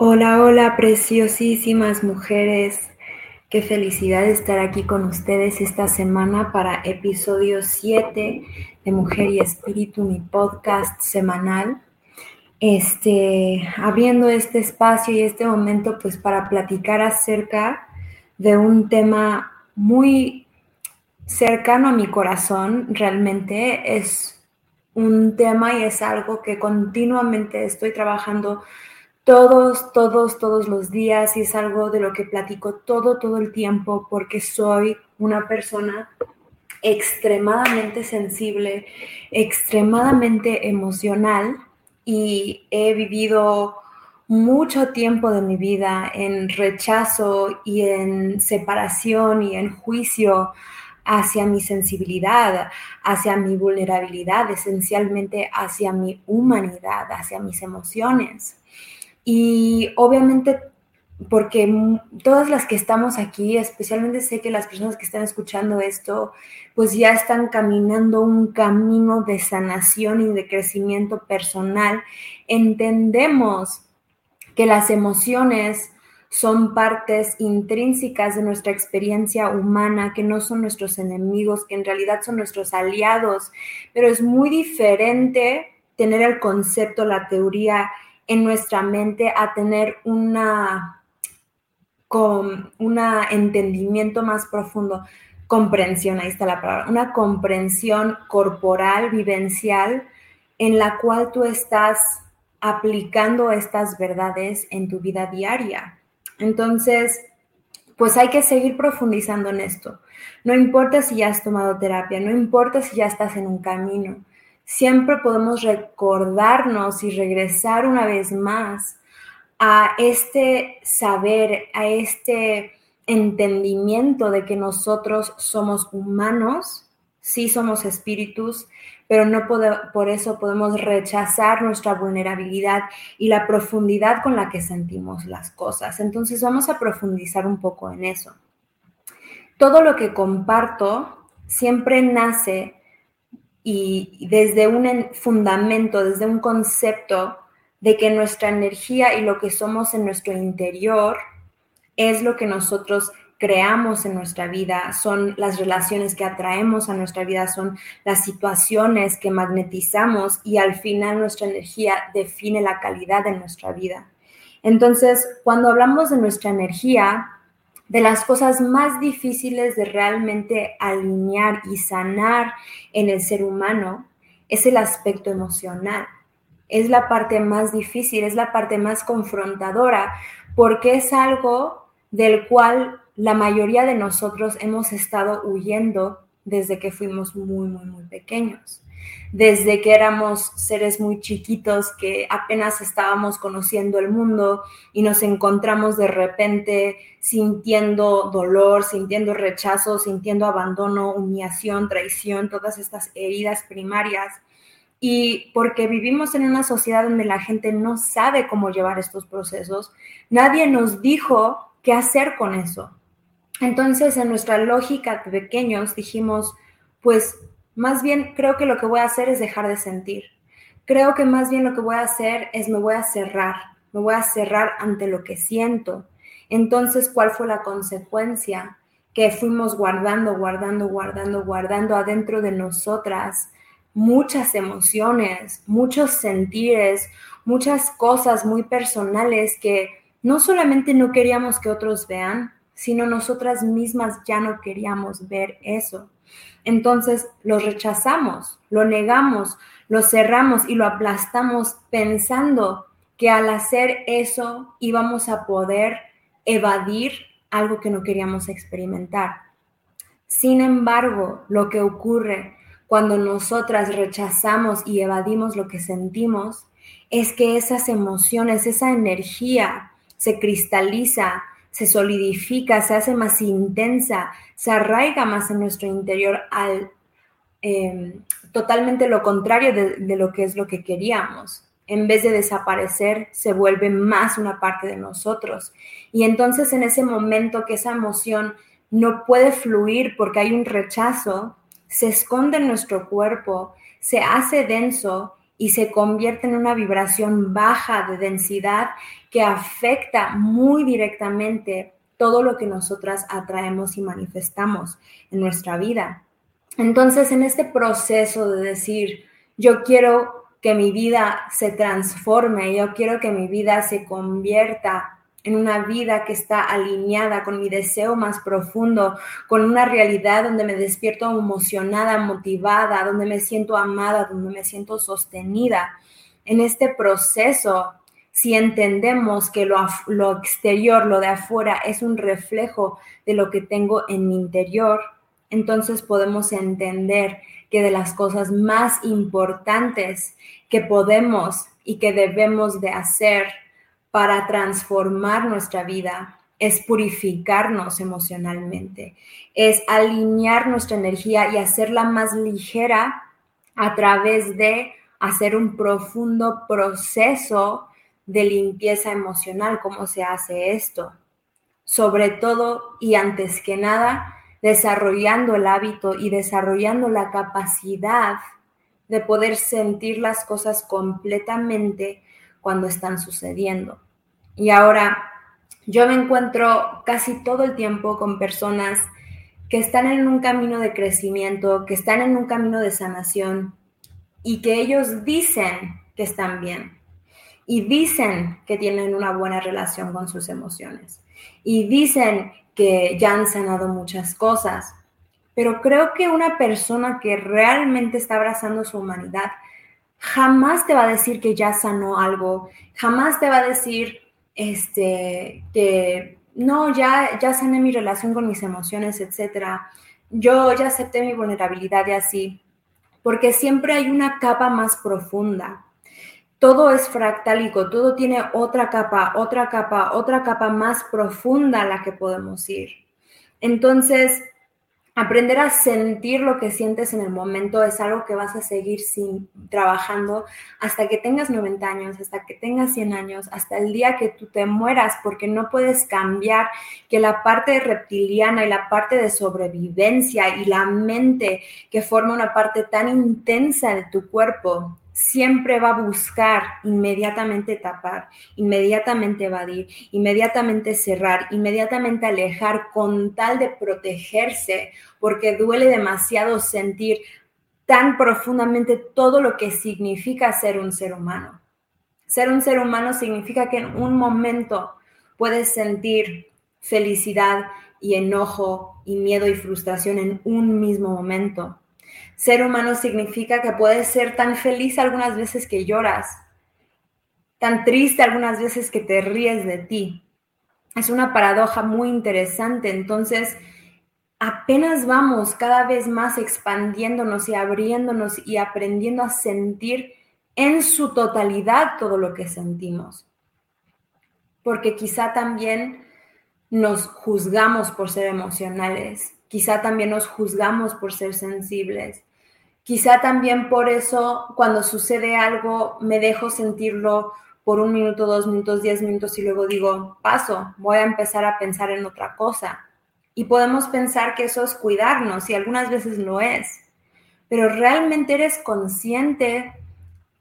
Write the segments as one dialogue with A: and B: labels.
A: Hola, hola, preciosísimas mujeres. Qué felicidad estar aquí con ustedes esta semana para episodio 7 de Mujer y Espíritu, mi podcast semanal. Este, abriendo este espacio y este momento pues para platicar acerca de un tema muy cercano a mi corazón, realmente es un tema y es algo que continuamente estoy trabajando todos, todos, todos los días y es algo de lo que platico todo, todo el tiempo porque soy una persona extremadamente sensible, extremadamente emocional y he vivido mucho tiempo de mi vida en rechazo y en separación y en juicio hacia mi sensibilidad, hacia mi vulnerabilidad, esencialmente hacia mi humanidad, hacia mis emociones. Y obviamente, porque todas las que estamos aquí, especialmente sé que las personas que están escuchando esto, pues ya están caminando un camino de sanación y de crecimiento personal, entendemos que las emociones son partes intrínsecas de nuestra experiencia humana, que no son nuestros enemigos, que en realidad son nuestros aliados, pero es muy diferente tener el concepto, la teoría en nuestra mente a tener una, con un entendimiento más profundo, comprensión, ahí está la palabra, una comprensión corporal, vivencial, en la cual tú estás aplicando estas verdades en tu vida diaria. Entonces, pues hay que seguir profundizando en esto. No importa si ya has tomado terapia, no importa si ya estás en un camino, siempre podemos recordarnos y regresar una vez más a este saber, a este entendimiento de que nosotros somos humanos, sí somos espíritus, pero no por eso podemos rechazar nuestra vulnerabilidad y la profundidad con la que sentimos las cosas. Entonces vamos a profundizar un poco en eso. Todo lo que comparto siempre nace y desde un fundamento, desde un concepto de que nuestra energía y lo que somos en nuestro interior es lo que nosotros creamos en nuestra vida, son las relaciones que atraemos a nuestra vida, son las situaciones que magnetizamos y al final nuestra energía define la calidad de nuestra vida. Entonces, cuando hablamos de nuestra energía, de las cosas más difíciles de realmente alinear y sanar en el ser humano es el aspecto emocional. Es la parte más difícil, es la parte más confrontadora, porque es algo del cual la mayoría de nosotros hemos estado huyendo desde que fuimos muy, muy, muy pequeños desde que éramos seres muy chiquitos que apenas estábamos conociendo el mundo y nos encontramos de repente sintiendo dolor, sintiendo rechazo, sintiendo abandono, humillación, traición, todas estas heridas primarias. Y porque vivimos en una sociedad donde la gente no sabe cómo llevar estos procesos, nadie nos dijo qué hacer con eso. Entonces, en nuestra lógica de pequeños dijimos, pues más bien creo que lo que voy a hacer es dejar de sentir. Creo que más bien lo que voy a hacer es me voy a cerrar, me voy a cerrar ante lo que siento. Entonces, ¿cuál fue la consecuencia? Que fuimos guardando, guardando, guardando, guardando adentro de nosotras muchas emociones, muchos sentires, muchas cosas muy personales que no solamente no queríamos que otros vean, sino nosotras mismas ya no queríamos ver eso. Entonces lo rechazamos, lo negamos, lo cerramos y lo aplastamos pensando que al hacer eso íbamos a poder evadir algo que no queríamos experimentar. Sin embargo, lo que ocurre cuando nosotras rechazamos y evadimos lo que sentimos es que esas emociones, esa energía se cristaliza, se solidifica, se hace más intensa, se arraiga más en nuestro interior al em, totalmente lo contrario de, de lo que es lo que queríamos. En vez de desaparecer, se vuelve más una parte de nosotros. Y entonces en ese momento que esa emoción no puede fluir porque hay un rechazo, se esconde en nuestro cuerpo, se hace denso y se convierte en una vibración baja de densidad que afecta muy directamente todo lo que nosotras atraemos y manifestamos en nuestra vida. Entonces, en este proceso de decir, yo quiero que mi vida se transforme, yo quiero que mi vida se convierta en una vida que está alineada con mi deseo más profundo, con una realidad donde me despierto emocionada, motivada, donde me siento amada, donde me siento sostenida. En este proceso, si entendemos que lo, lo exterior, lo de afuera, es un reflejo de lo que tengo en mi interior, entonces podemos entender que de las cosas más importantes que podemos y que debemos de hacer para transformar nuestra vida es purificarnos emocionalmente, es alinear nuestra energía y hacerla más ligera a través de hacer un profundo proceso de limpieza emocional. ¿Cómo se hace esto? Sobre todo y antes que nada, desarrollando el hábito y desarrollando la capacidad de poder sentir las cosas completamente cuando están sucediendo. Y ahora yo me encuentro casi todo el tiempo con personas que están en un camino de crecimiento, que están en un camino de sanación y que ellos dicen que están bien y dicen que tienen una buena relación con sus emociones y dicen que ya han sanado muchas cosas. Pero creo que una persona que realmente está abrazando su humanidad jamás te va a decir que ya sanó algo, jamás te va a decir este, que no, ya, ya sané mi relación con mis emociones, etcétera. Yo ya acepté mi vulnerabilidad y así, porque siempre hay una capa más profunda. Todo es fractálico, todo tiene otra capa, otra capa, otra capa más profunda a la que podemos ir. Entonces, Aprender a sentir lo que sientes en el momento es algo que vas a seguir sin, trabajando hasta que tengas 90 años, hasta que tengas 100 años, hasta el día que tú te mueras, porque no puedes cambiar que la parte reptiliana y la parte de sobrevivencia y la mente que forma una parte tan intensa de tu cuerpo siempre va a buscar inmediatamente tapar, inmediatamente evadir, inmediatamente cerrar, inmediatamente alejar con tal de protegerse, porque duele demasiado sentir tan profundamente todo lo que significa ser un ser humano. Ser un ser humano significa que en un momento puedes sentir felicidad y enojo y miedo y frustración en un mismo momento ser humano significa que puedes ser tan feliz algunas veces que lloras, tan triste algunas veces que te ríes de ti. Es una paradoja muy interesante. Entonces, apenas vamos cada vez más expandiéndonos y abriéndonos y aprendiendo a sentir en su totalidad todo lo que sentimos. Porque quizá también nos juzgamos por ser emocionales, quizá también nos juzgamos por ser sensibles, Quizá también por eso cuando sucede algo me dejo sentirlo por un minuto, dos minutos, diez minutos y luego digo, paso, voy a empezar a pensar en otra cosa. Y podemos pensar que eso es cuidarnos y algunas veces lo es, pero realmente eres consciente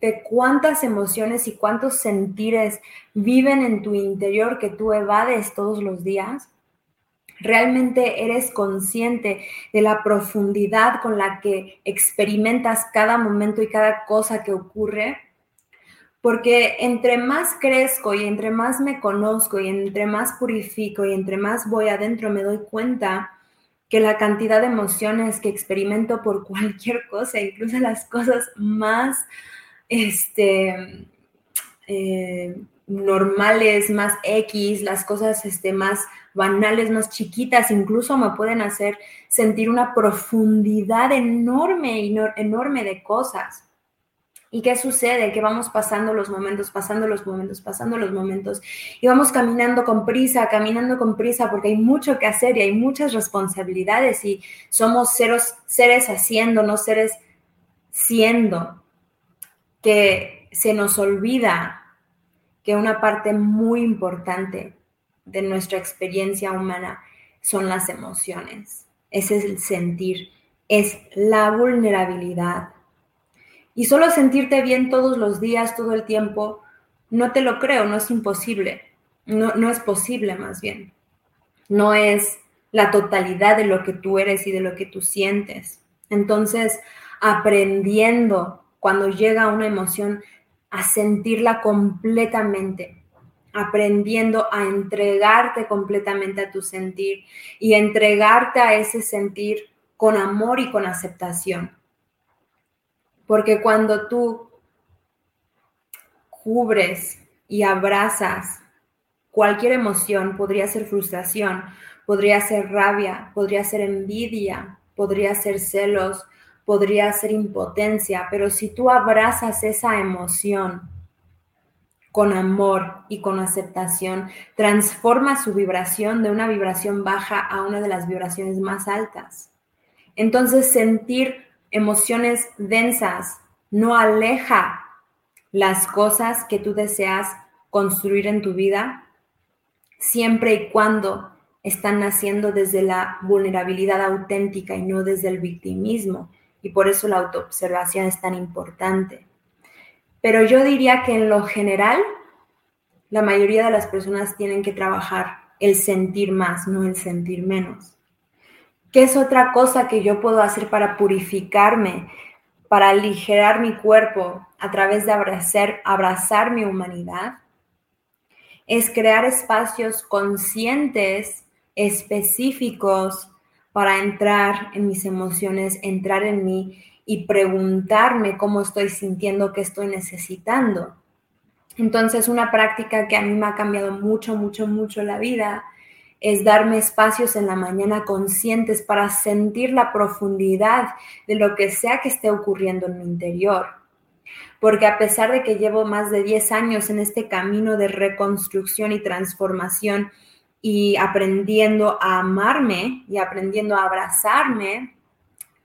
A: de cuántas emociones y cuántos sentires viven en tu interior que tú evades todos los días realmente eres consciente de la profundidad con la que experimentas cada momento y cada cosa que ocurre, porque entre más crezco y entre más me conozco y entre más purifico y entre más voy adentro me doy cuenta que la cantidad de emociones que experimento por cualquier cosa, incluso las cosas más este, eh, normales, más X, las cosas este, más banales, más chiquitas, incluso me pueden hacer sentir una profundidad enorme, enorme de cosas. ¿Y qué sucede? Que vamos pasando los momentos, pasando los momentos, pasando los momentos y vamos caminando con prisa, caminando con prisa porque hay mucho que hacer y hay muchas responsabilidades y somos seres, seres haciendo, no seres siendo, que se nos olvida que una parte muy importante de nuestra experiencia humana son las emociones. Ese es el sentir, es la vulnerabilidad. Y solo sentirte bien todos los días, todo el tiempo, no te lo creo, no es imposible. No, no es posible más bien. No es la totalidad de lo que tú eres y de lo que tú sientes. Entonces, aprendiendo cuando llega una emoción a sentirla completamente, aprendiendo a entregarte completamente a tu sentir y entregarte a ese sentir con amor y con aceptación. Porque cuando tú cubres y abrazas cualquier emoción, podría ser frustración, podría ser rabia, podría ser envidia, podría ser celos, podría ser impotencia, pero si tú abrazas esa emoción con amor y con aceptación, transforma su vibración de una vibración baja a una de las vibraciones más altas. Entonces sentir emociones densas no aleja las cosas que tú deseas construir en tu vida, siempre y cuando están naciendo desde la vulnerabilidad auténtica y no desde el victimismo. Y por eso la autoobservación es tan importante. Pero yo diría que en lo general, la mayoría de las personas tienen que trabajar el sentir más, no el sentir menos. ¿Qué es otra cosa que yo puedo hacer para purificarme, para aligerar mi cuerpo a través de abrazar, abrazar mi humanidad? Es crear espacios conscientes, específicos, para entrar en mis emociones, entrar en mí y preguntarme cómo estoy sintiendo, qué estoy necesitando. Entonces, una práctica que a mí me ha cambiado mucho, mucho, mucho la vida es darme espacios en la mañana conscientes para sentir la profundidad de lo que sea que esté ocurriendo en mi interior. Porque a pesar de que llevo más de 10 años en este camino de reconstrucción y transformación y aprendiendo a amarme y aprendiendo a abrazarme,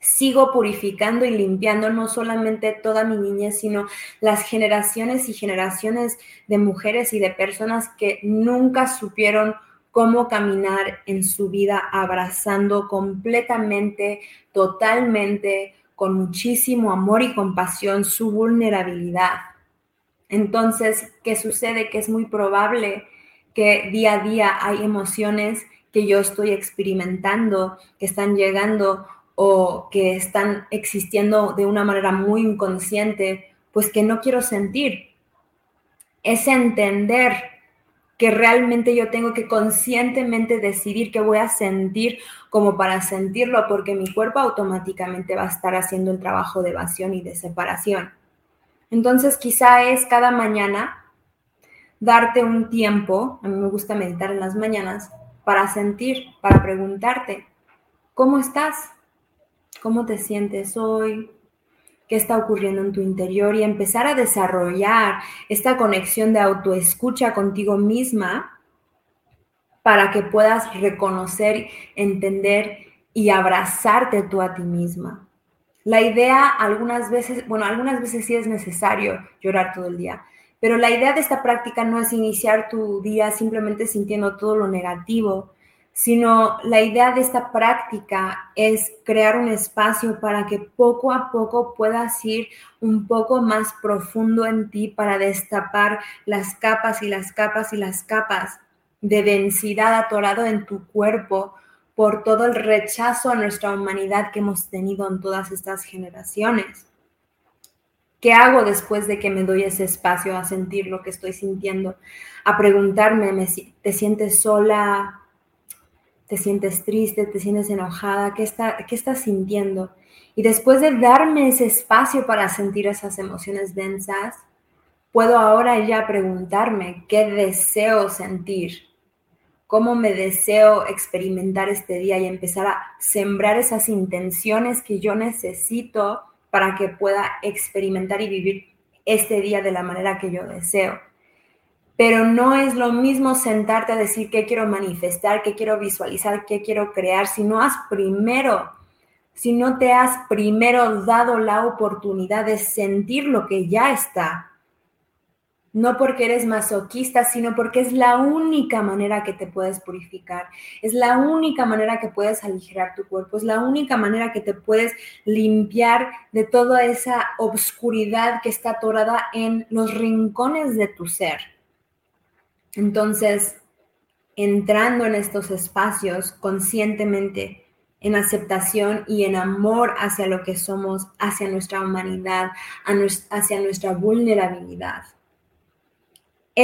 A: sigo purificando y limpiando no solamente toda mi niñez, sino las generaciones y generaciones de mujeres y de personas que nunca supieron cómo caminar en su vida abrazando completamente, totalmente, con muchísimo amor y compasión su vulnerabilidad. Entonces, ¿qué sucede? Que es muy probable que día a día hay emociones que yo estoy experimentando, que están llegando o que están existiendo de una manera muy inconsciente, pues que no quiero sentir. Es entender que realmente yo tengo que conscientemente decidir qué voy a sentir como para sentirlo, porque mi cuerpo automáticamente va a estar haciendo el trabajo de evasión y de separación. Entonces quizá es cada mañana darte un tiempo, a mí me gusta meditar en las mañanas, para sentir, para preguntarte, ¿cómo estás? ¿Cómo te sientes hoy? qué está ocurriendo en tu interior y empezar a desarrollar esta conexión de autoescucha contigo misma para que puedas reconocer, entender y abrazarte tú a ti misma. La idea algunas veces, bueno, algunas veces sí es necesario llorar todo el día, pero la idea de esta práctica no es iniciar tu día simplemente sintiendo todo lo negativo, sino la idea de esta práctica es crear un espacio para que poco a poco puedas ir un poco más profundo en ti para destapar las capas y las capas y las capas de densidad atorado en tu cuerpo por todo el rechazo a nuestra humanidad que hemos tenido en todas estas generaciones. ¿Qué hago después de que me doy ese espacio a sentir lo que estoy sintiendo? A preguntarme, ¿te sientes sola? te sientes triste, te sientes enojada, ¿qué, está, qué estás sintiendo? Y después de darme ese espacio para sentir esas emociones densas, puedo ahora ya preguntarme qué deseo sentir, cómo me deseo experimentar este día y empezar a sembrar esas intenciones que yo necesito para que pueda experimentar y vivir este día de la manera que yo deseo pero no es lo mismo sentarte a decir qué quiero manifestar, qué quiero visualizar, qué quiero crear, si no has primero, si no te has primero dado la oportunidad de sentir lo que ya está. No porque eres masoquista, sino porque es la única manera que te puedes purificar, es la única manera que puedes aligerar tu cuerpo, es la única manera que te puedes limpiar de toda esa obscuridad que está atorada en los rincones de tu ser. Entonces, entrando en estos espacios conscientemente, en aceptación y en amor hacia lo que somos, hacia nuestra humanidad, hacia nuestra vulnerabilidad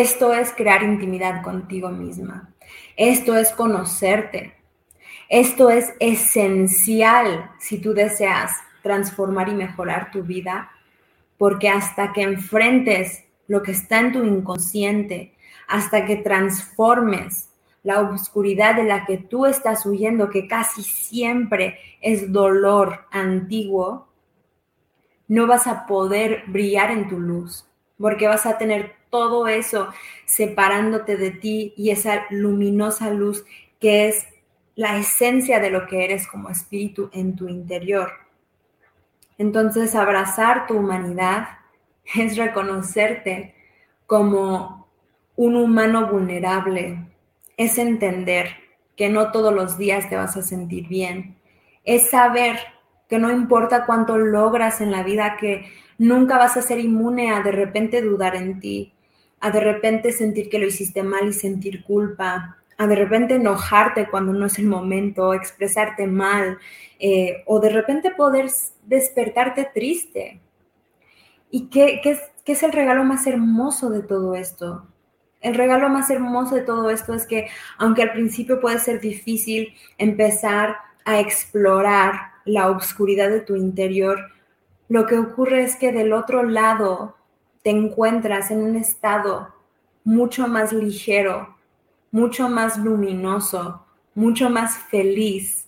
A: esto es crear intimidad contigo misma. Esto es conocerte. Esto es esencial si tú deseas transformar y mejorar tu vida, porque hasta que enfrentes lo que está en tu inconsciente, hasta que transformes la oscuridad de la que tú estás huyendo, que casi siempre es dolor antiguo, no vas a poder brillar en tu luz, porque vas a tener todo eso separándote de ti y esa luminosa luz que es la esencia de lo que eres como espíritu en tu interior. Entonces, abrazar tu humanidad es reconocerte como un humano vulnerable, es entender que no todos los días te vas a sentir bien, es saber que no importa cuánto logras en la vida, que nunca vas a ser inmune a de repente dudar en ti, a de repente sentir que lo hiciste mal y sentir culpa, a de repente enojarte cuando no es el momento, expresarte mal, eh, o de repente poder despertarte triste. ¿Y qué, qué, es, qué es el regalo más hermoso de todo esto? El regalo más hermoso de todo esto es que, aunque al principio puede ser difícil empezar a explorar la oscuridad de tu interior, lo que ocurre es que del otro lado te encuentras en un estado mucho más ligero, mucho más luminoso, mucho más feliz,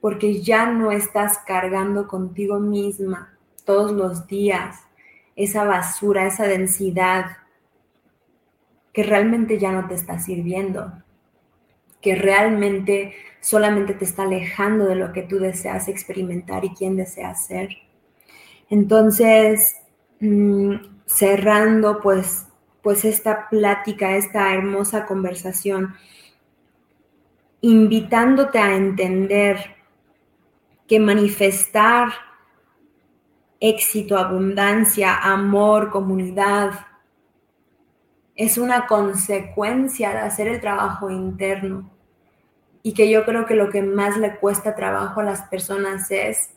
A: porque ya no estás cargando contigo misma todos los días esa basura, esa densidad que realmente ya no te está sirviendo, que realmente solamente te está alejando de lo que tú deseas experimentar y quién deseas ser. Entonces, mm, cerrando pues, pues esta plática, esta hermosa conversación, invitándote a entender que manifestar éxito, abundancia, amor, comunidad, es una consecuencia de hacer el trabajo interno. Y que yo creo que lo que más le cuesta trabajo a las personas es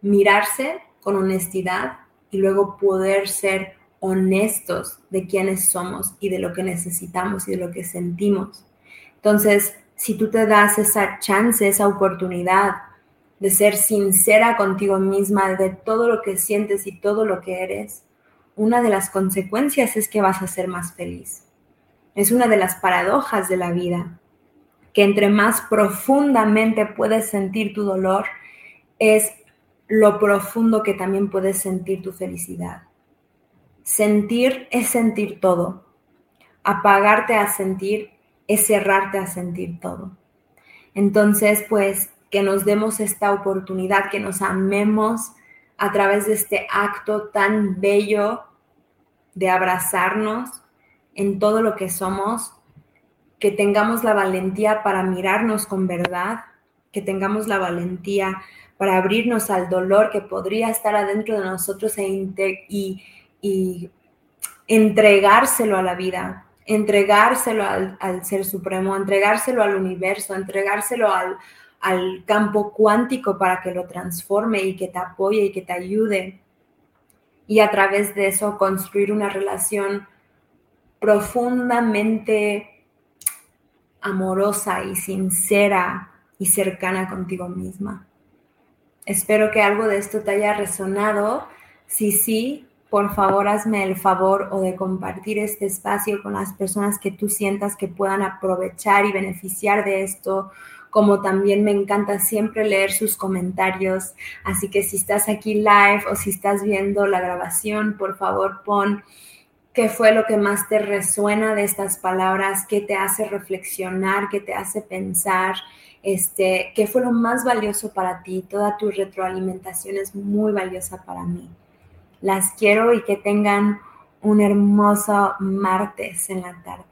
A: mirarse con honestidad y luego poder ser honestos de quiénes somos y de lo que necesitamos y de lo que sentimos. Entonces, si tú te das esa chance, esa oportunidad de ser sincera contigo misma de todo lo que sientes y todo lo que eres, una de las consecuencias es que vas a ser más feliz. Es una de las paradojas de la vida, que entre más profundamente puedes sentir tu dolor, es lo profundo que también puedes sentir tu felicidad. Sentir es sentir todo. Apagarte a sentir es cerrarte a sentir todo. Entonces, pues, que nos demos esta oportunidad, que nos amemos a través de este acto tan bello de abrazarnos en todo lo que somos, que tengamos la valentía para mirarnos con verdad, que tengamos la valentía para abrirnos al dolor que podría estar adentro de nosotros e y, y, entregárselo a la vida, entregárselo al, Ser Supremo, entregárselo al universo, entregárselo al, al campo cuántico para que lo transforme y que te apoye y que te ayude. Y a través de eso construir una relación profundamente amorosa y sincera y cercana contigo misma. Espero que algo de esto te haya resonado. Si sí, por favor hazme el favor o de compartir este espacio con las personas que tú sientas que puedan aprovechar y beneficiar de esto, como también me encanta siempre leer sus comentarios. Así que si estás aquí live o si estás viendo la grabación, por favor pon qué fue lo que más te resuena de estas palabras, qué te hace reflexionar, qué te hace pensar este, qué fue lo más valioso para ti. Toda tu retroalimentación es muy valiosa para mí. Las quiero y que tengan un hermoso martes en la tarde.